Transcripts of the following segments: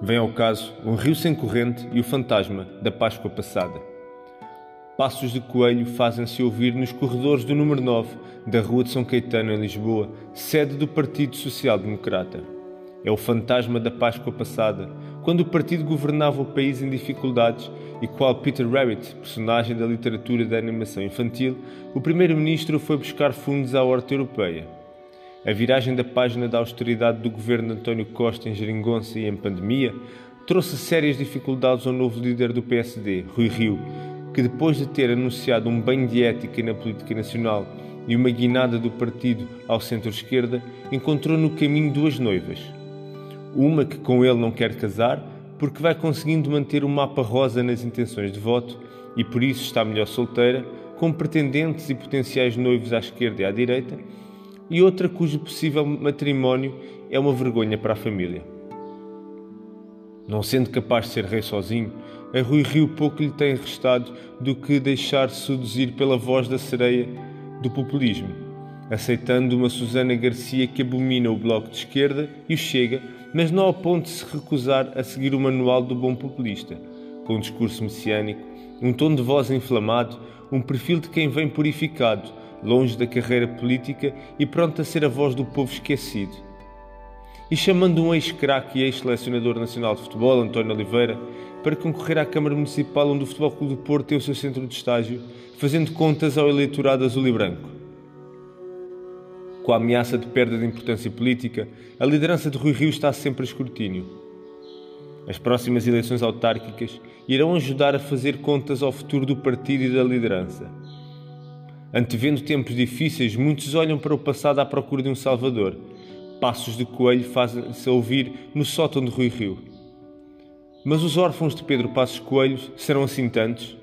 Vem ao caso um rio sem corrente e o fantasma da Páscoa passada. Passos de coelho fazem-se ouvir nos corredores do número 9 da Rua de São Caetano, em Lisboa, sede do Partido Social Democrata. É o fantasma da Páscoa passada, quando o partido governava o país em dificuldades e qual Peter Rabbit, personagem da literatura da animação infantil, o primeiro-ministro foi buscar fundos à horta europeia. A viragem da página da austeridade do governo de António Costa em geringonça e em pandemia trouxe sérias dificuldades ao novo líder do PSD, Rui Rio, que depois de ter anunciado um banho de ética na política nacional e uma guinada do partido ao centro-esquerda, encontrou no caminho duas noivas. Uma que com ele não quer casar, porque vai conseguindo manter o mapa rosa nas intenções de voto e por isso está melhor solteira, com pretendentes e potenciais noivos à esquerda e à direita, e outra cujo possível matrimónio é uma vergonha para a família. Não sendo capaz de ser rei sozinho, a Rui Rio pouco lhe tem restado do que deixar seduzir pela voz da sereia do populismo, aceitando uma Susana Garcia que abomina o Bloco de Esquerda e o Chega, mas não ao ponto de se recusar a seguir o manual do bom populista, com um discurso messiânico, um tom de voz inflamado, um perfil de quem vem purificado, longe da carreira política e pronto a ser a voz do povo esquecido. E chamando um ex-craque e ex-selecionador nacional de futebol, António Oliveira, para concorrer à Câmara Municipal onde o Futebol Clube do Porto tem o seu centro de estágio, fazendo contas ao eleitorado azul e branco. Com a ameaça de perda de importância política, a liderança de Rui Rio está sempre a escrutínio. As próximas eleições autárquicas irão ajudar a fazer contas ao futuro do partido e da liderança. Antevendo tempos difíceis, muitos olham para o passado à procura de um salvador. Passos de coelho fazem-se ouvir no sótão de Rui Rio. Mas os órfãos de Pedro Passos Coelho serão assim tantos?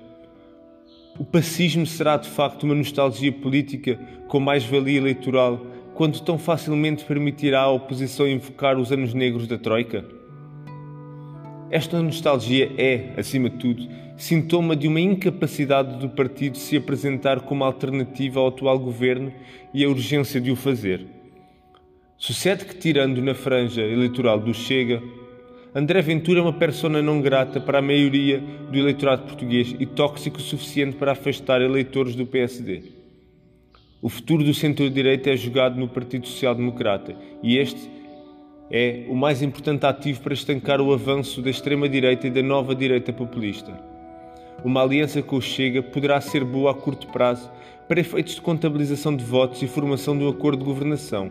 O pacismo será de facto uma nostalgia política com mais-valia eleitoral, quando tão facilmente permitirá à oposição invocar os anos negros da Troika? Esta nostalgia é, acima de tudo, sintoma de uma incapacidade do partido se apresentar como alternativa ao atual governo e a urgência de o fazer. Sucede que, tirando na franja eleitoral do Chega, André Ventura é uma persona não grata para a maioria do eleitorado português e tóxico o suficiente para afastar eleitores do PSD. O futuro do centro-direita é jogado no Partido Social Democrata e este é o mais importante ativo para estancar o avanço da extrema-direita e da nova direita populista. Uma aliança com o Chega poderá ser boa a curto prazo para efeitos de contabilização de votos e formação de um acordo de governação.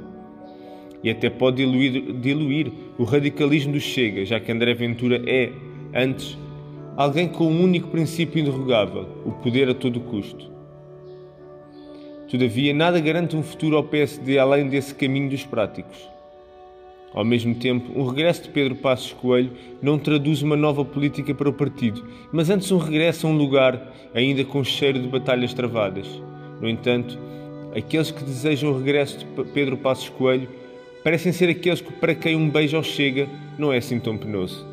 E até pode diluir, diluir o radicalismo do Chega, já que André Ventura é, antes, alguém com um único princípio indrogável: o poder a todo custo. Todavia, nada garante um futuro ao PSD além desse caminho dos práticos. Ao mesmo tempo, um regresso de Pedro Passos Coelho não traduz uma nova política para o partido, mas antes um regresso a um lugar ainda com cheiro de batalhas travadas. No entanto, aqueles que desejam o regresso de Pedro Passos Coelho parecem ser aqueles para quem um beijo ao chega não é assim tão penoso.